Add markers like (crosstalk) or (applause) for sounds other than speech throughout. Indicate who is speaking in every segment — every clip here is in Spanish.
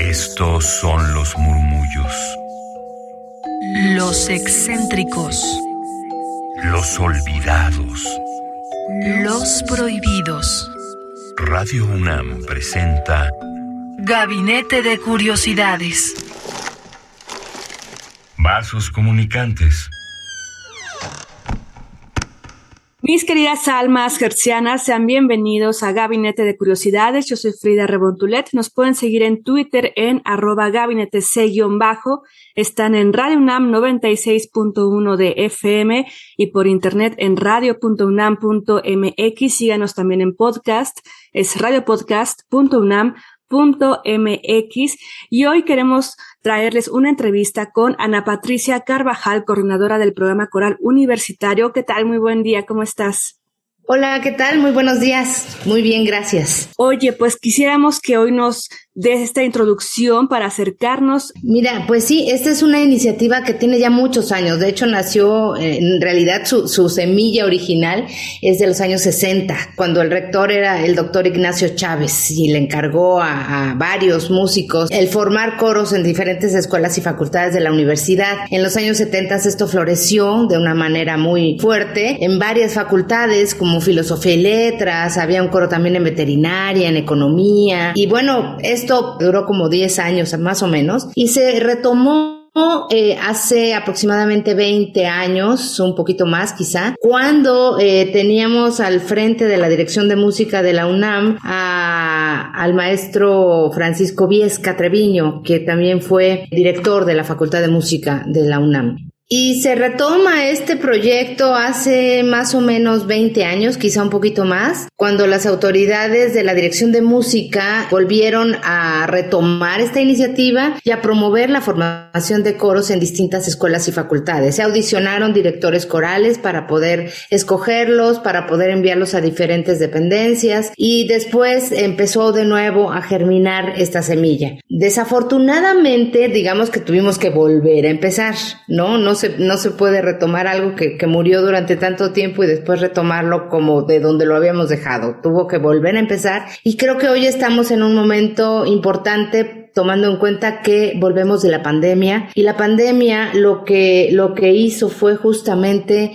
Speaker 1: Estos son los murmullos.
Speaker 2: Los excéntricos.
Speaker 1: Los olvidados.
Speaker 2: Los prohibidos.
Speaker 1: Radio UNAM presenta
Speaker 2: Gabinete de Curiosidades.
Speaker 1: Vasos comunicantes.
Speaker 3: Mis queridas almas gercianas, sean bienvenidos a Gabinete de Curiosidades. Yo soy Frida Rebontulet. Nos pueden seguir en Twitter en arroba gabinete C-bajo. Están en Radio UNAM 96.1 de FM y por internet en radio.unam.mx. Síganos también en podcast. Es radiopodcast.unam mx y hoy queremos traerles una entrevista con Ana Patricia Carvajal, coordinadora del programa coral universitario. ¿Qué tal? Muy buen día, ¿cómo estás?
Speaker 4: Hola, ¿qué tal? Muy buenos días. Muy bien, gracias.
Speaker 3: Oye, pues quisiéramos que hoy nos de esta introducción para acercarnos.
Speaker 4: Mira, pues sí, esta es una iniciativa que tiene ya muchos años. De hecho, nació, eh, en realidad su, semilla original es de los años 60, cuando el rector era el doctor Ignacio Chávez y le encargó a, a varios músicos el formar coros en diferentes escuelas y facultades de la universidad. En los años 70 esto floreció de una manera muy fuerte en varias facultades como filosofía y letras, había un coro también en veterinaria, en economía y bueno, es duró como 10 años más o menos y se retomó eh, hace aproximadamente 20 años, un poquito más quizá, cuando eh, teníamos al frente de la Dirección de Música de la UNAM al maestro Francisco Viesca Treviño, que también fue director de la Facultad de Música de la UNAM. Y se retoma este proyecto hace más o menos 20 años, quizá un poquito más, cuando las autoridades de la Dirección de Música volvieron a retomar esta iniciativa y a promover la formación de coros en distintas escuelas y facultades. Se audicionaron directores corales para poder escogerlos, para poder enviarlos a diferentes dependencias y después empezó de nuevo a germinar esta semilla. Desafortunadamente, digamos que tuvimos que volver a empezar, ¿no? No no se puede retomar algo que, que murió durante tanto tiempo y después retomarlo como de donde lo habíamos dejado. Tuvo que volver a empezar y creo que hoy estamos en un momento importante tomando en cuenta que volvemos de la pandemia y la pandemia lo que lo que hizo fue justamente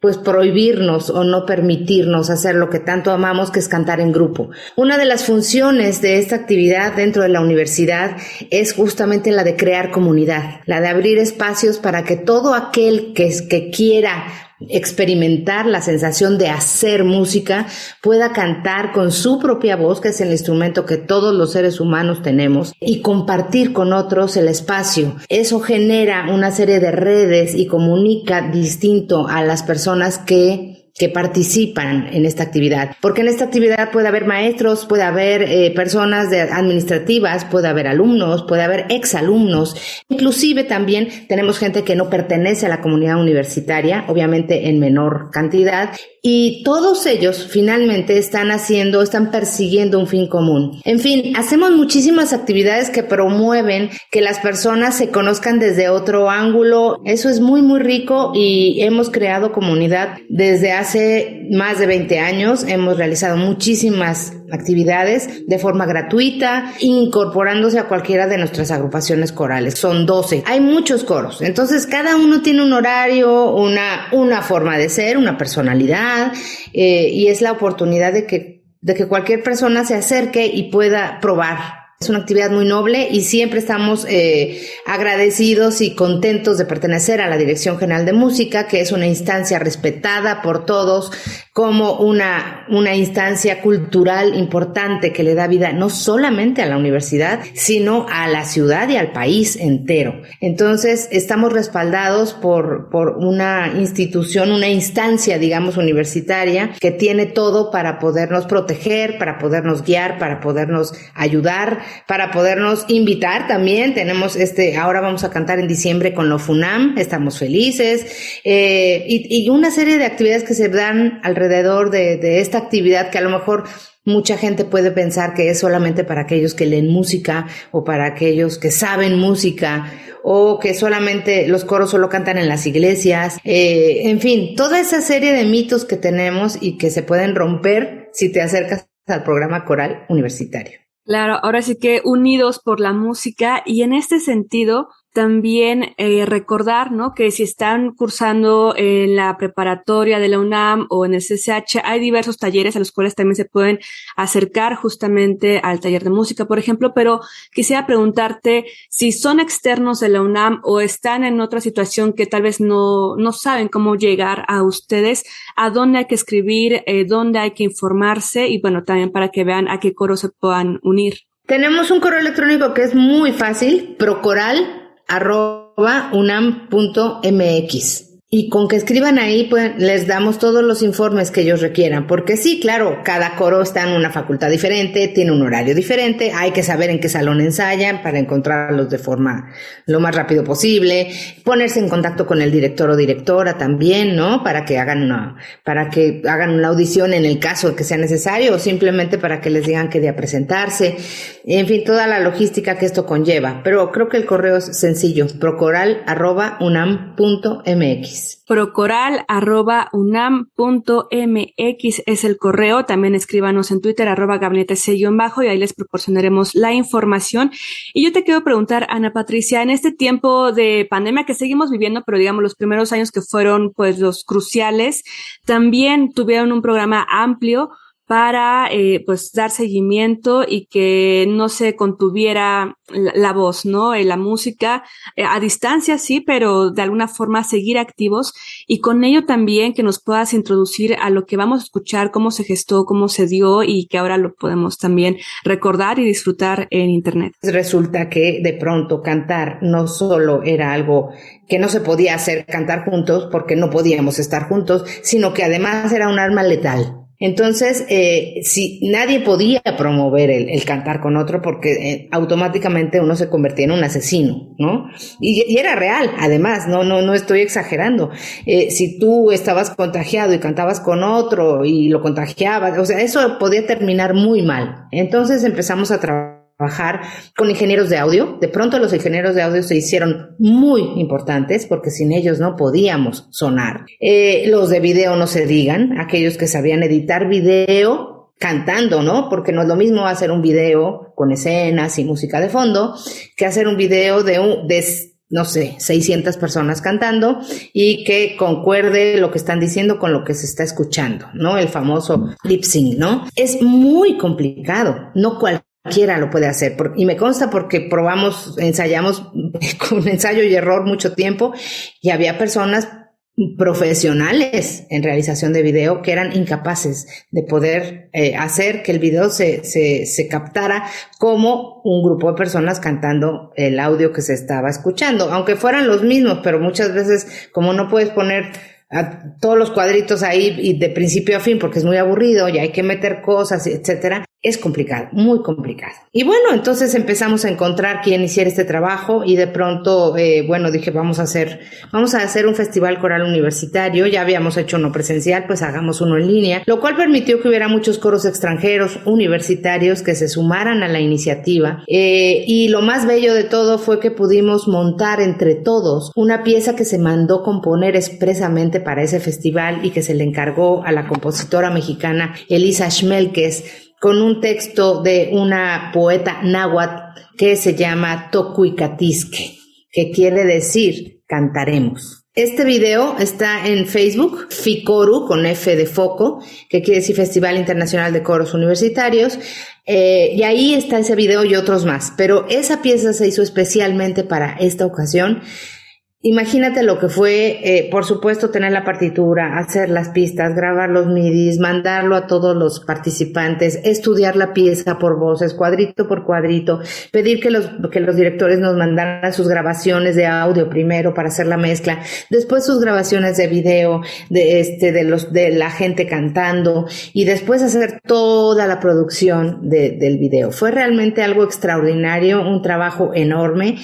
Speaker 4: pues prohibirnos o no permitirnos hacer lo que tanto amamos, que es cantar en grupo. Una de las funciones de esta actividad dentro de la universidad es justamente la de crear comunidad, la de abrir espacios para que todo aquel que, que quiera experimentar la sensación de hacer música, pueda cantar con su propia voz, que es el instrumento que todos los seres humanos tenemos, y compartir con otros el espacio. Eso genera una serie de redes y comunica distinto a las personas que que participan en esta actividad. Porque en esta actividad puede haber maestros, puede haber eh, personas administrativas, puede haber alumnos, puede haber exalumnos. Inclusive también tenemos gente que no pertenece a la comunidad universitaria, obviamente en menor cantidad. Y todos ellos finalmente están haciendo, están persiguiendo un fin común. En fin, hacemos muchísimas actividades que promueven que las personas se conozcan desde otro ángulo. Eso es muy, muy rico y hemos creado comunidad desde hace más de 20 años hemos realizado muchísimas actividades de forma gratuita, incorporándose a cualquiera de nuestras agrupaciones corales. Son 12. Hay muchos coros. Entonces, cada uno tiene un horario, una, una forma de ser, una personalidad, eh, y es la oportunidad de que, de que cualquier persona se acerque y pueda probar es una actividad muy noble y siempre estamos eh, agradecidos y contentos de pertenecer a la Dirección General de Música, que es una instancia respetada por todos como una, una instancia cultural importante que le da vida no solamente a la universidad, sino a la ciudad y al país entero. Entonces, estamos respaldados por, por una institución, una instancia, digamos, universitaria que tiene todo para podernos proteger, para podernos guiar, para podernos ayudar para podernos invitar también. Tenemos este, ahora vamos a cantar en diciembre con lo FUNAM, estamos felices, eh, y, una serie de actividades que se dan alrededor de, de esta actividad que a lo mejor Mucha gente puede pensar que es solamente para aquellos que leen música o para aquellos que saben música o que solamente los coros solo cantan en las iglesias. Eh, en fin, toda esa serie de mitos que tenemos y que se pueden romper si te acercas al programa coral universitario.
Speaker 3: Claro, ahora sí que unidos por la música y en este sentido, también eh, recordar, ¿no? Que si están cursando en la preparatoria de la UNAM o en el CCH, hay diversos talleres a los cuales también se pueden acercar justamente al taller de música, por ejemplo, pero quisiera preguntarte si son externos de la UNAM o están en otra situación que tal vez no, no saben cómo llegar a ustedes, a dónde hay que escribir, eh, dónde hay que informarse y bueno, también para que vean a qué coro se puedan unir.
Speaker 4: Tenemos un correo electrónico que es muy fácil, procoral arroba unam.mx. Y con que escriban ahí, pues les damos todos los informes que ellos requieran. Porque sí, claro, cada coro está en una facultad diferente, tiene un horario diferente, hay que saber en qué salón ensayan para encontrarlos de forma lo más rápido posible, ponerse en contacto con el director o directora también, ¿no? Para que hagan una, para que hagan una audición en el caso que sea necesario o simplemente para que les digan qué día presentarse. En fin, toda la logística que esto conlleva. Pero creo que el correo es sencillo, procoral.unam.mx.
Speaker 3: Procoral.unam.mx es el correo. También escríbanos en Twitter, arroba gabinete bajo y ahí les proporcionaremos la información. Y yo te quiero preguntar, Ana Patricia, en este tiempo de pandemia que seguimos viviendo, pero digamos los primeros años que fueron pues los cruciales, también tuvieron un programa amplio para eh, pues dar seguimiento y que no se contuviera la, voz, ¿no? Eh, la música eh, a distancia sí, pero de alguna forma seguir activos y con ello también que nos puedas introducir a lo que vamos a escuchar, cómo se gestó, cómo se dio y que ahora lo podemos también recordar y disfrutar en internet.
Speaker 4: Resulta que de pronto cantar no solo era algo que no se podía hacer cantar juntos porque no podíamos estar juntos, sino que además era un arma letal. Entonces, eh, si nadie podía promover el, cantar con otro porque eh, automáticamente uno se convertía en un asesino, ¿no? Y, era real, además, no, no, no estoy exagerando. Eh, si tú estabas contagiado y cantabas con otro y lo contagiabas, o sea, eso podía terminar muy mal. Entonces empezamos a trabajar trabajar con ingenieros de audio. De pronto los ingenieros de audio se hicieron muy importantes porque sin ellos no podíamos sonar. Eh, los de video no se digan, aquellos que sabían editar video cantando, ¿no? Porque no es lo mismo hacer un video con escenas y música de fondo que hacer un video de un, de no sé, 600 personas cantando y que concuerde lo que están diciendo con lo que se está escuchando, ¿no? El famoso lip sync, ¿no? Es muy complicado, no cualquier cualquiera lo puede hacer. y me consta porque probamos, ensayamos (laughs) con ensayo y error mucho tiempo y había personas profesionales en realización de video que eran incapaces de poder eh, hacer que el video se, se, se captara como un grupo de personas cantando el audio que se estaba escuchando, aunque fueran los mismos, pero muchas veces como no puedes poner a todos los cuadritos ahí y de principio a fin porque es muy aburrido y hay que meter cosas, etcétera, es complicado, muy complicado. Y bueno, entonces empezamos a encontrar quién hiciera este trabajo y de pronto, eh, bueno, dije, vamos a hacer, vamos a hacer un festival coral universitario, ya habíamos hecho uno presencial, pues hagamos uno en línea, lo cual permitió que hubiera muchos coros extranjeros, universitarios, que se sumaran a la iniciativa. Eh, y lo más bello de todo fue que pudimos montar entre todos una pieza que se mandó componer expresamente para ese festival y que se le encargó a la compositora mexicana Elisa Schmelkes, con un texto de una poeta náhuatl que se llama Tocuicatisque, que quiere decir cantaremos. Este video está en Facebook, FICORU, con F de foco, que quiere decir Festival Internacional de Coros Universitarios, eh, y ahí está ese video y otros más. Pero esa pieza se hizo especialmente para esta ocasión Imagínate lo que fue, eh, por supuesto, tener la partitura, hacer las pistas, grabar los midis, mandarlo a todos los participantes, estudiar la pieza por voces, cuadrito por cuadrito, pedir que los, que los directores nos mandaran sus grabaciones de audio primero para hacer la mezcla, después sus grabaciones de video, de este, de los, de la gente cantando y después hacer toda la producción de, del video. Fue realmente algo extraordinario, un trabajo enorme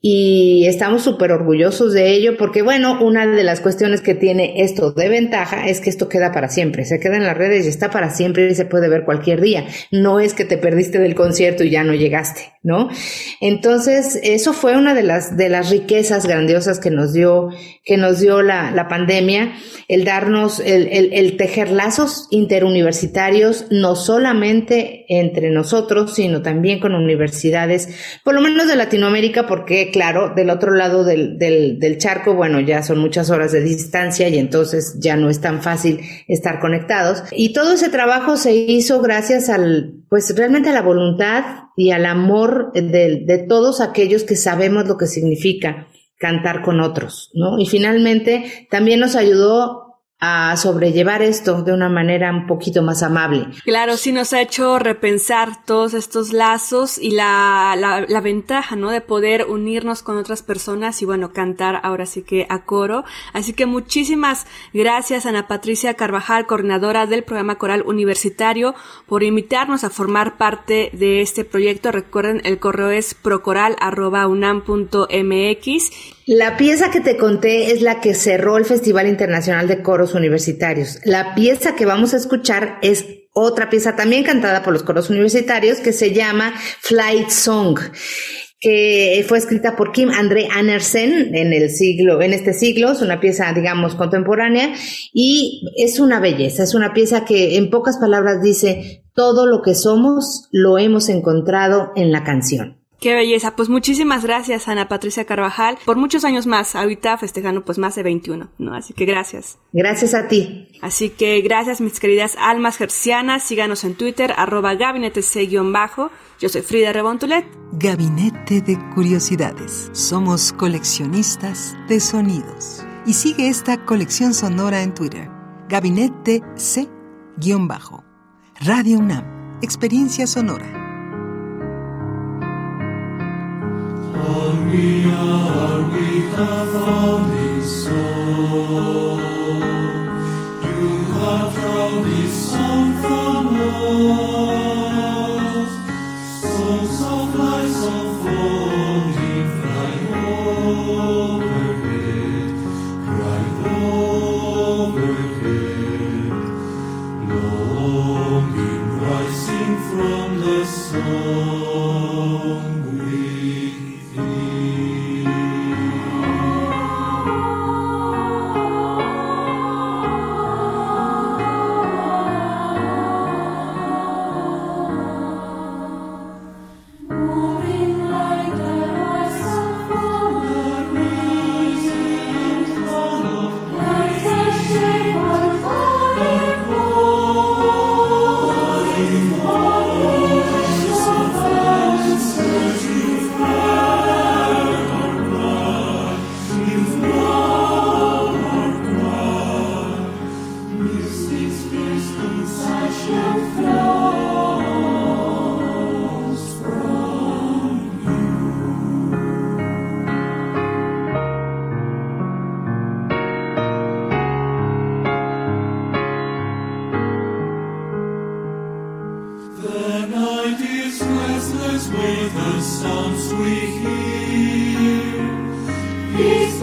Speaker 4: y estamos súper orgullosos de ello porque, bueno, una de las cuestiones que tiene esto de ventaja es que esto queda para siempre, se queda en las redes y está para siempre y se puede ver cualquier día. No es que te perdiste del concierto y ya no llegaste, ¿no? Entonces, eso fue una de las, de las riquezas grandiosas que nos dio, que nos dio la, la pandemia, el darnos, el, el, el tejer lazos interuniversitarios, no solamente entre nosotros, sino también con universidades, por lo menos de Latinoamérica, porque claro, del otro lado del, charco, bueno, ya son muchas horas de distancia y entonces ya no es tan fácil estar conectados. Y todo ese trabajo se hizo gracias al, pues realmente a la voluntad y al amor de, de todos aquellos que sabemos lo que significa cantar con otros, ¿no? Y finalmente también nos ayudó a sobrellevar esto de una manera un poquito más amable.
Speaker 3: Claro, sí nos ha hecho repensar todos estos lazos y la, la, la, ventaja, ¿no? De poder unirnos con otras personas y bueno, cantar ahora sí que a coro. Así que muchísimas gracias Ana Patricia Carvajal, coordinadora del programa coral universitario, por invitarnos a formar parte de este proyecto. Recuerden, el correo es procoral.unam.mx
Speaker 4: la pieza que te conté es la que cerró el Festival Internacional de Coros Universitarios. La pieza que vamos a escuchar es otra pieza también cantada por los coros universitarios que se llama Flight Song que fue escrita por Kim André Andersen en el siglo, en este siglo, es una pieza, digamos, contemporánea, y es una belleza, es una pieza que en pocas palabras dice, todo lo que somos lo hemos encontrado en la canción.
Speaker 3: Qué belleza. Pues muchísimas gracias, Ana Patricia Carvajal, por muchos años más. Ahorita festejando pues más de 21, ¿no? Así que gracias.
Speaker 4: Gracias a ti.
Speaker 3: Así que gracias, mis queridas almas gercianas. Síganos en Twitter, arroba gabinete bajo Yo soy Frida Rebontulet.
Speaker 5: Gabinete de Curiosidades. Somos coleccionistas de sonidos. Y sigue esta colección sonora en Twitter. Gabinete C-bajo. Radio UNAM. Experiencia sonora. we Arvita all. the sounds we hear. His